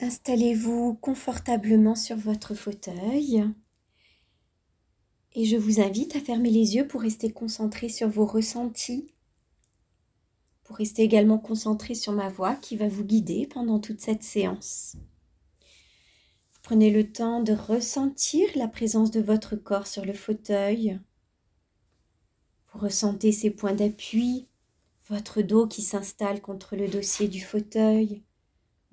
Installez-vous confortablement sur votre fauteuil et je vous invite à fermer les yeux pour rester concentré sur vos ressentis, pour rester également concentré sur ma voix qui va vous guider pendant toute cette séance. Prenez le temps de ressentir la présence de votre corps sur le fauteuil. Vous ressentez ses points d'appui, votre dos qui s'installe contre le dossier du fauteuil,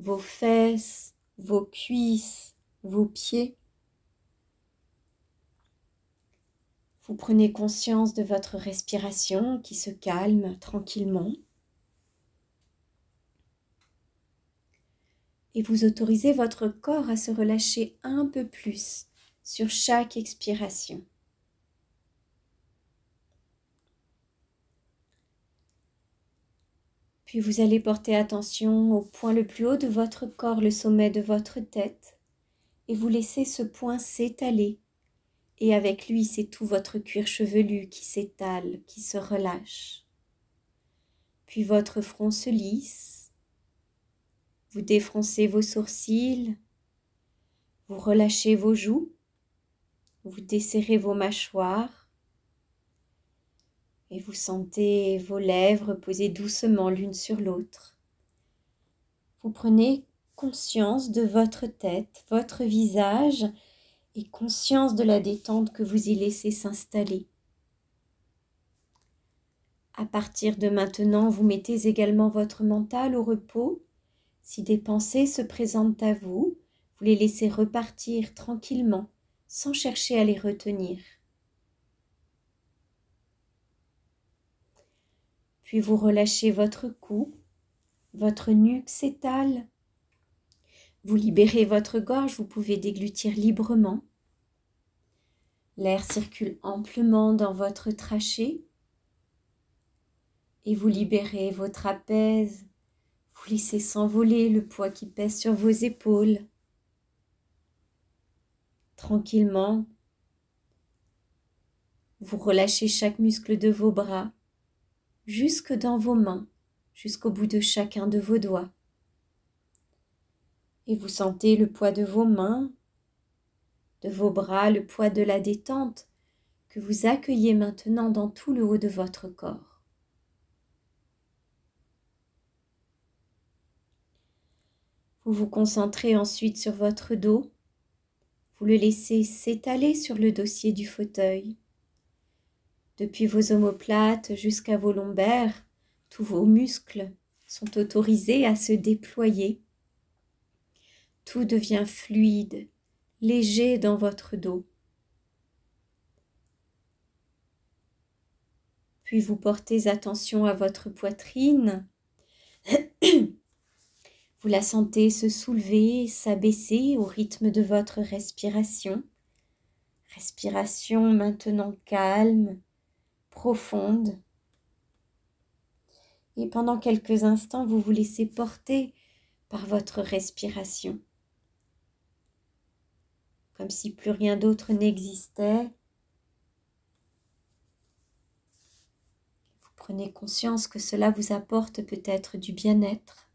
vos fesses, vos cuisses, vos pieds. Vous prenez conscience de votre respiration qui se calme tranquillement. Et vous autorisez votre corps à se relâcher un peu plus sur chaque expiration. Puis vous allez porter attention au point le plus haut de votre corps, le sommet de votre tête, et vous laissez ce point s'étaler. Et avec lui c'est tout votre cuir chevelu qui s'étale, qui se relâche. Puis votre front se lisse, vous défroncez vos sourcils, vous relâchez vos joues, vous desserrez vos mâchoires et vous sentez vos lèvres poser doucement l'une sur l'autre. Vous prenez conscience de votre tête, votre visage, et conscience de la détente que vous y laissez s'installer. À partir de maintenant, vous mettez également votre mental au repos. Si des pensées se présentent à vous, vous les laissez repartir tranquillement, sans chercher à les retenir. Puis vous relâchez votre cou, votre nuque s'étale, vous libérez votre gorge, vous pouvez déglutir librement. L'air circule amplement dans votre trachée et vous libérez vos trapèzes. Vous laissez s'envoler le poids qui pèse sur vos épaules. Tranquillement, vous relâchez chaque muscle de vos bras, jusque dans vos mains, jusqu'au bout de chacun de vos doigts et vous sentez le poids de vos mains, de vos bras, le poids de la détente que vous accueillez maintenant dans tout le haut de votre corps. Vous vous concentrez ensuite sur votre dos, vous le laissez s'étaler sur le dossier du fauteuil. Depuis vos omoplates jusqu'à vos lombaires, tous vos muscles sont autorisés à se déployer tout devient fluide, léger dans votre dos. Puis vous portez attention à votre poitrine. Vous la sentez se soulever, s'abaisser au rythme de votre respiration. Respiration maintenant calme, profonde. Et pendant quelques instants, vous vous laissez porter par votre respiration comme si plus rien d'autre n'existait. Vous prenez conscience que cela vous apporte peut-être du bien-être.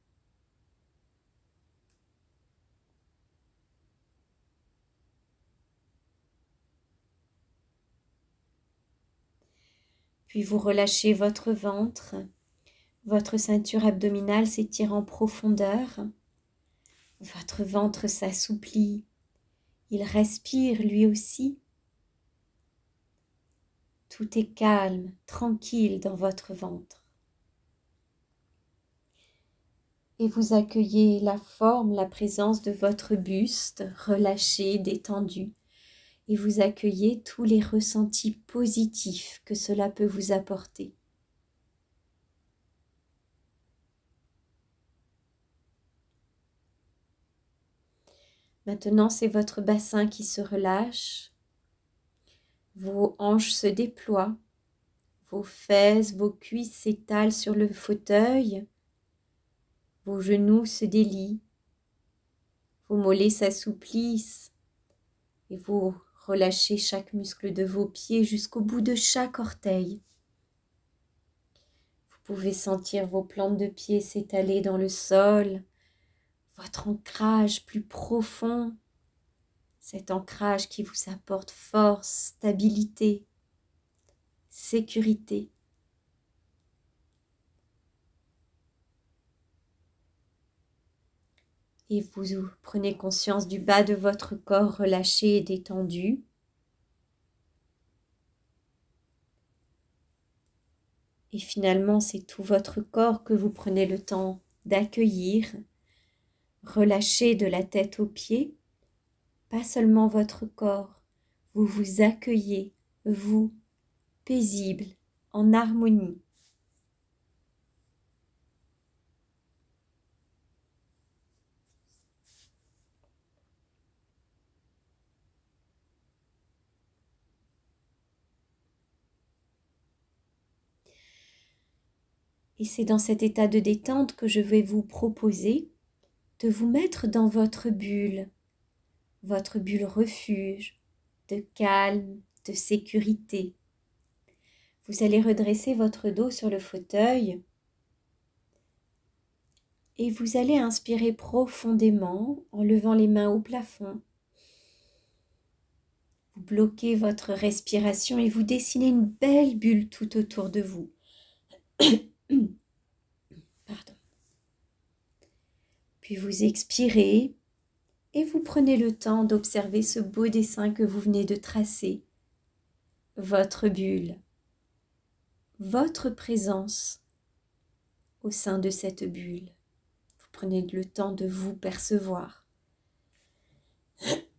Puis vous relâchez votre ventre, votre ceinture abdominale s'étire en profondeur, votre ventre s'assouplit, il respire lui aussi. Tout est calme, tranquille dans votre ventre. Et vous accueillez la forme, la présence de votre buste relâché, détendu. Et vous accueillez tous les ressentis positifs que cela peut vous apporter. Maintenant, c'est votre bassin qui se relâche. Vos hanches se déploient. Vos fesses, vos cuisses s'étalent sur le fauteuil. Vos genoux se délient. Vos mollets s'assouplissent. Et vous relâchez chaque muscle de vos pieds jusqu'au bout de chaque orteil. Vous pouvez sentir vos plantes de pieds s'étaler dans le sol votre ancrage plus profond, cet ancrage qui vous apporte force, stabilité, sécurité. Et vous prenez conscience du bas de votre corps relâché et détendu. Et finalement, c'est tout votre corps que vous prenez le temps d'accueillir, relâchez de la tête aux pieds, pas seulement votre corps, vous vous accueillez, vous, paisible, en harmonie. Et c'est dans cet état de détente que je vais vous proposer de vous mettre dans votre bulle, votre bulle refuge, de calme, de sécurité. Vous allez redresser votre dos sur le fauteuil et vous allez inspirer profondément en levant les mains au plafond. Vous bloquez votre respiration et vous dessinez une belle bulle tout autour de vous. Pardon. Puis vous expirez et vous prenez le temps d'observer ce beau dessin que vous venez de tracer. Votre bulle, votre présence au sein de cette bulle. Vous prenez le temps de vous percevoir.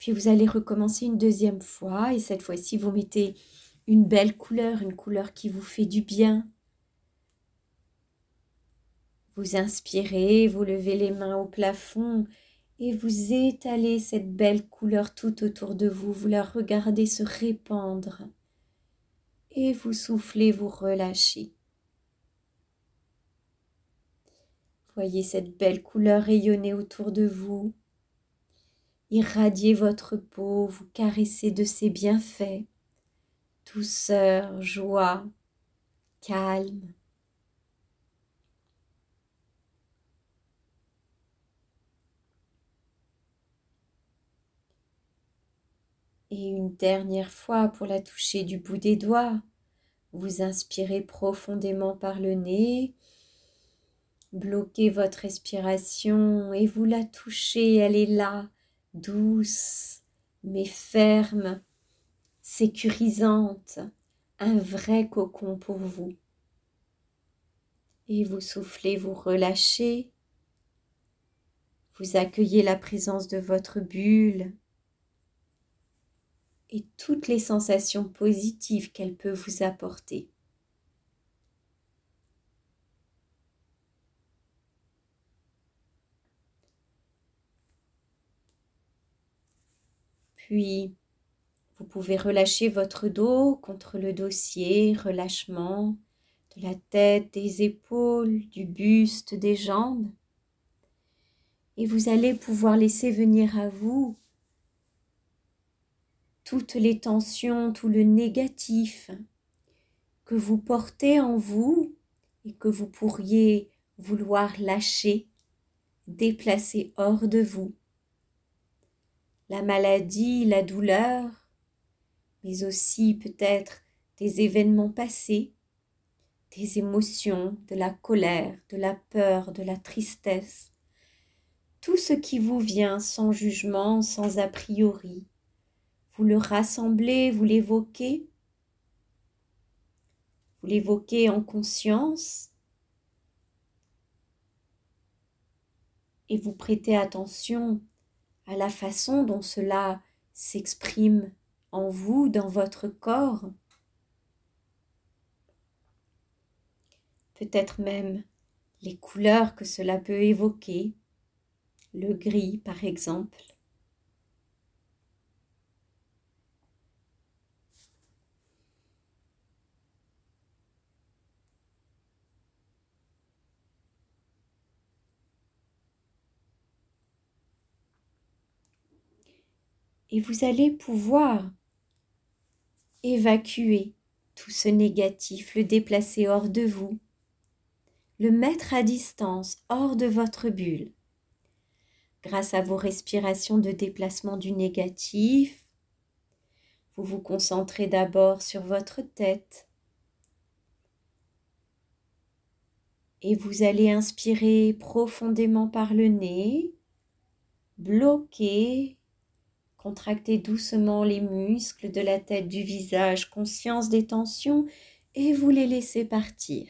Puis vous allez recommencer une deuxième fois et cette fois-ci vous mettez une belle couleur, une couleur qui vous fait du bien. Vous inspirez, vous levez les mains au plafond et vous étalez cette belle couleur tout autour de vous, vous la regardez se répandre et vous soufflez, vous relâchez. Voyez cette belle couleur rayonner autour de vous irradiez votre peau, vous caressez de ses bienfaits, douceur, joie, calme. Et une dernière fois pour la toucher du bout des doigts, vous inspirez profondément par le nez, bloquez votre respiration et vous la touchez, elle est là, douce mais ferme, sécurisante, un vrai cocon pour vous. Et vous soufflez, vous relâchez, vous accueillez la présence de votre bulle et toutes les sensations positives qu'elle peut vous apporter. Puis, vous pouvez relâcher votre dos contre le dossier, relâchement de la tête, des épaules, du buste, des jambes. Et vous allez pouvoir laisser venir à vous toutes les tensions, tout le négatif que vous portez en vous et que vous pourriez vouloir lâcher, déplacer hors de vous la maladie, la douleur, mais aussi peut-être des événements passés, des émotions, de la colère, de la peur, de la tristesse, tout ce qui vous vient sans jugement, sans a priori. Vous le rassemblez, vous l'évoquez, vous l'évoquez en conscience et vous prêtez attention à la façon dont cela s'exprime en vous, dans votre corps. Peut-être même les couleurs que cela peut évoquer, le gris par exemple. Et vous allez pouvoir évacuer tout ce négatif, le déplacer hors de vous, le mettre à distance, hors de votre bulle. Grâce à vos respirations de déplacement du négatif, vous vous concentrez d'abord sur votre tête et vous allez inspirer profondément par le nez, bloquer, contracter doucement les muscles de la tête, du visage, conscience des tensions et vous les laissez partir.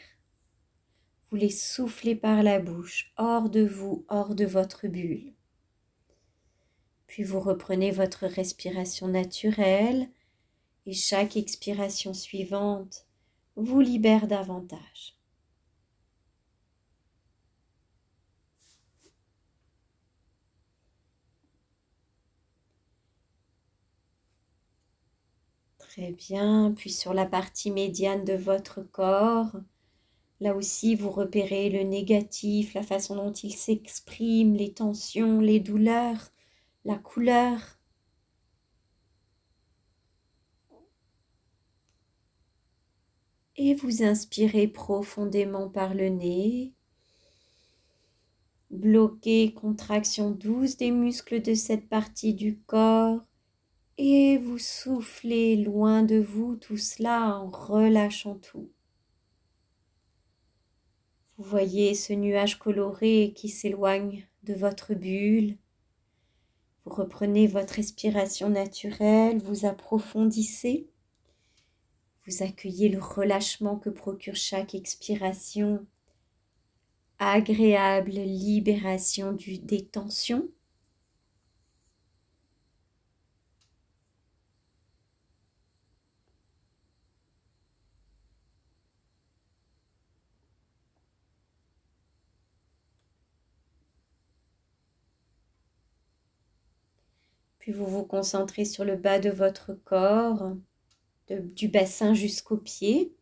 Vous les soufflez par la bouche, hors de vous, hors de votre bulle. Puis vous reprenez votre respiration naturelle et chaque expiration suivante vous libère davantage. Très bien. Puis sur la partie médiane de votre corps, là aussi vous repérez le négatif, la façon dont il s'exprime, les tensions, les douleurs, la couleur. Et vous inspirez profondément par le nez. Bloquez, contraction douce des muscles de cette partie du corps et vous soufflez loin de vous tout cela en relâchant tout. Vous voyez ce nuage coloré qui s'éloigne de votre bulle. Vous reprenez votre respiration naturelle, vous approfondissez, vous accueillez le relâchement que procure chaque expiration, agréable libération du, des tensions Puis vous vous concentrez sur le bas de votre corps, du bassin jusqu'aux pieds.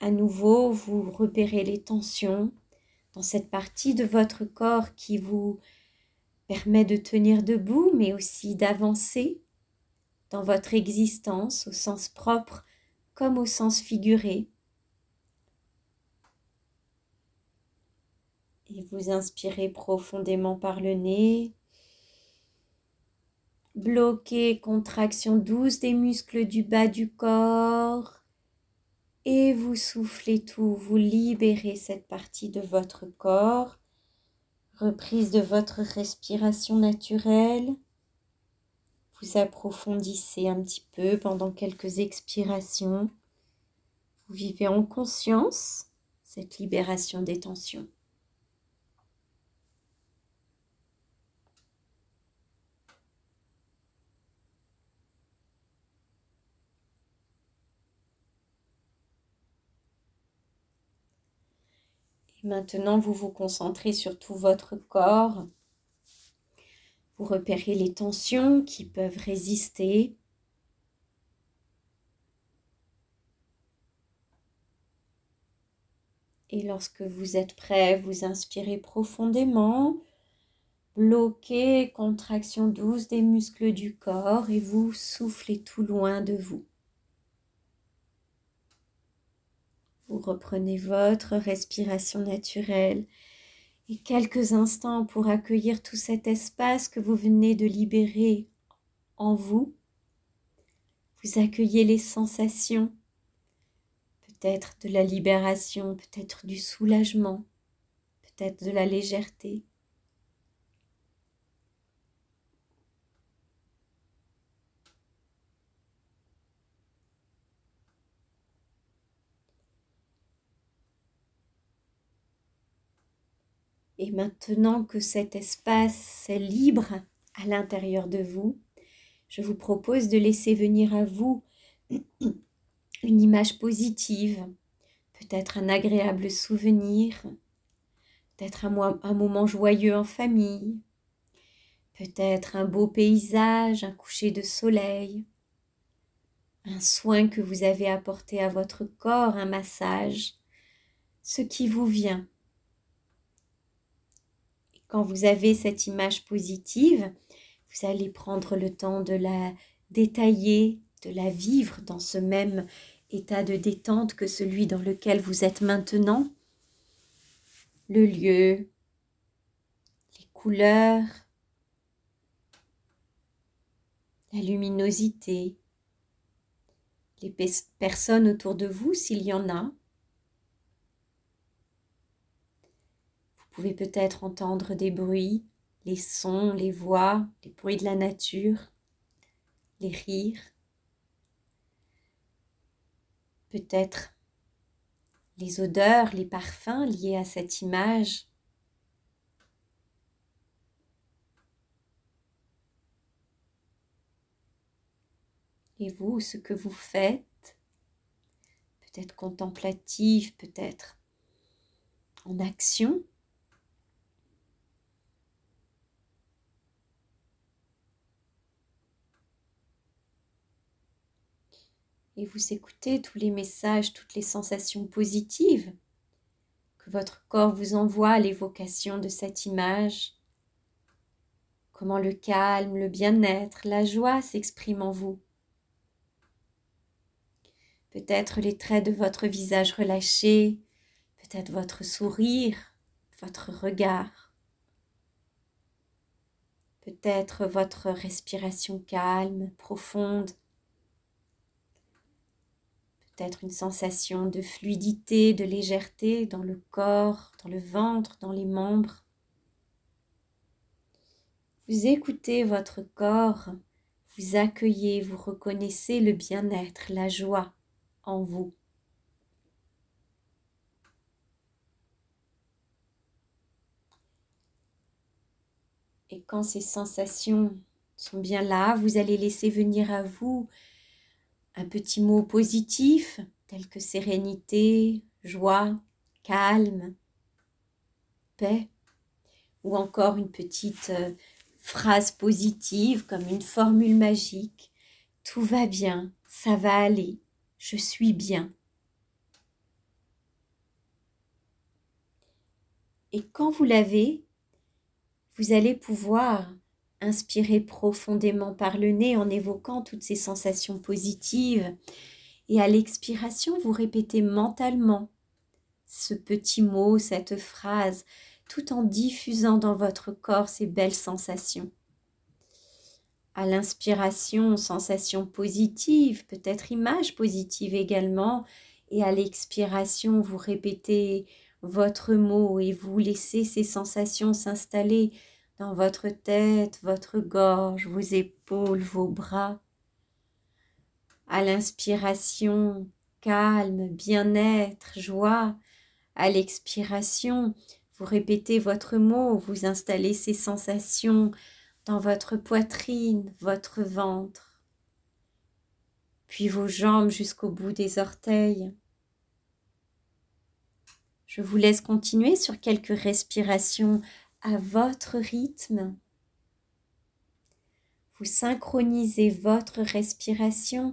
À nouveau, vous repérez les tensions dans cette partie de votre corps qui vous permet de tenir debout, mais aussi d'avancer dans votre existence au sens propre comme au sens figuré. Et vous inspirez profondément par le nez Bloquez, contraction douce des muscles du bas du corps. Et vous soufflez tout, vous libérez cette partie de votre corps. Reprise de votre respiration naturelle. Vous approfondissez un petit peu pendant quelques expirations. Vous vivez en conscience cette libération des tensions. Maintenant, vous vous concentrez sur tout votre corps. Vous repérez les tensions qui peuvent résister. Et lorsque vous êtes prêt, vous inspirez profondément, bloquez, contraction douce des muscles du corps et vous soufflez tout loin de vous. Vous reprenez votre respiration naturelle et quelques instants pour accueillir tout cet espace que vous venez de libérer en vous. Vous accueillez les sensations, peut-être de la libération, peut-être du soulagement, peut-être de la légèreté. Et maintenant que cet espace est libre à l'intérieur de vous, je vous propose de laisser venir à vous une image positive, peut-être un agréable souvenir, peut-être un, moment joyeux en famille, peut-être un beau paysage, un coucher de soleil, un soin que vous avez apporté à votre corps, un massage, ce qui vous vient quand vous avez cette image positive, vous allez prendre le temps de la détailler, de la vivre dans ce même état de détente que celui dans lequel vous êtes maintenant. le lieu, les couleurs, la luminosité, les personnes autour de vous s'il y en a. pouvez peut-être entendre des bruits, les sons, les voix, les bruits de la nature, les rires. Peut-être les odeurs, les parfums liés à cette image. Et vous, ce que vous faites, peut-être contemplatif, peut-être en action. Et vous écoutez tous les messages, toutes les sensations positives que votre corps vous envoie à l'évocation de cette image. Comment le calme, le bien-être, la joie s'expriment en vous peut-être les traits de votre visage relâchés, peut-être votre sourire, votre regard, peut-être votre respiration calme, profonde, peut-être une sensation de fluidité, de légèreté dans le corps, dans le ventre, dans les membres. Vous écoutez votre corps, vous accueillez, vous reconnaissez le bien-être, la joie en vous. Et quand ces sensations sont bien là, vous allez laisser venir à vous un petit mot positif tel que sérénité, joie, calme, paix, ou encore une petite euh, phrase positive comme une formule magique. Tout va bien, ça va aller, je suis bien. Et quand vous l'avez, vous allez pouvoir inspirer profondément par le nez en évoquant toutes ces sensations positives. Et à l'expiration, vous répétez mentalement ce petit mot, cette phrase, tout en diffusant dans votre corps ces belles sensations à l'inspiration, sensation positive, peut-être image positive également, et à l'expiration, vous répétez votre mot et vous laissez ces sensations s'installer dans votre tête, votre gorge, vos épaules, vos bras. À l'inspiration, calme, bien-être, joie. À l'expiration, vous répétez votre mot, vous installez ces sensations dans votre poitrine, votre ventre, puis vos jambes jusqu'au bout des orteils. Je vous laisse continuer sur quelques respirations à votre rythme. Vous synchronisez votre respiration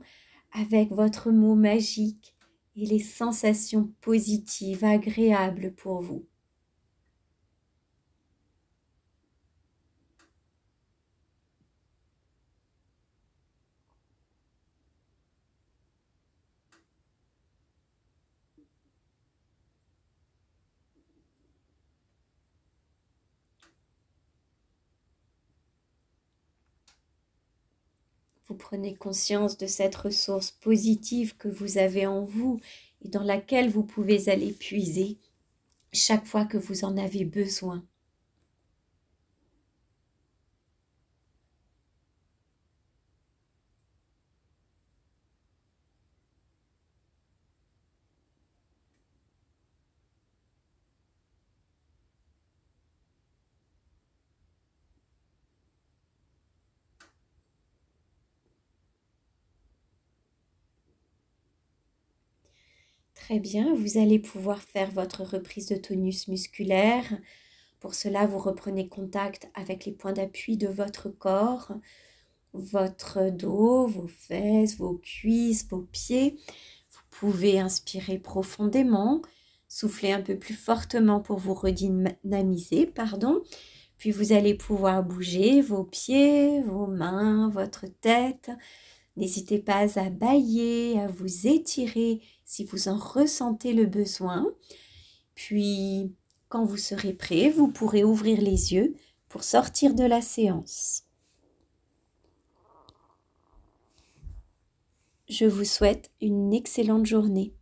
avec votre mot magique et les sensations positives, agréables pour vous. Prenez conscience de cette ressource positive que vous avez en vous et dans laquelle vous pouvez aller puiser chaque fois que vous en avez besoin. Bien, vous allez pouvoir faire votre reprise de tonus musculaire. Pour cela, vous reprenez contact avec les points d'appui de votre corps, votre dos, vos fesses, vos cuisses, vos pieds. Vous pouvez inspirer profondément, souffler un peu plus fortement pour vous redynamiser, pardon. Puis vous allez pouvoir bouger vos pieds, vos mains, votre tête. N'hésitez pas à bailler, à vous étirer si vous en ressentez le besoin. Puis Quand vous serez prêt, vous pourrez ouvrir les yeux pour sortir de la séance. Je vous souhaite une excellente journée.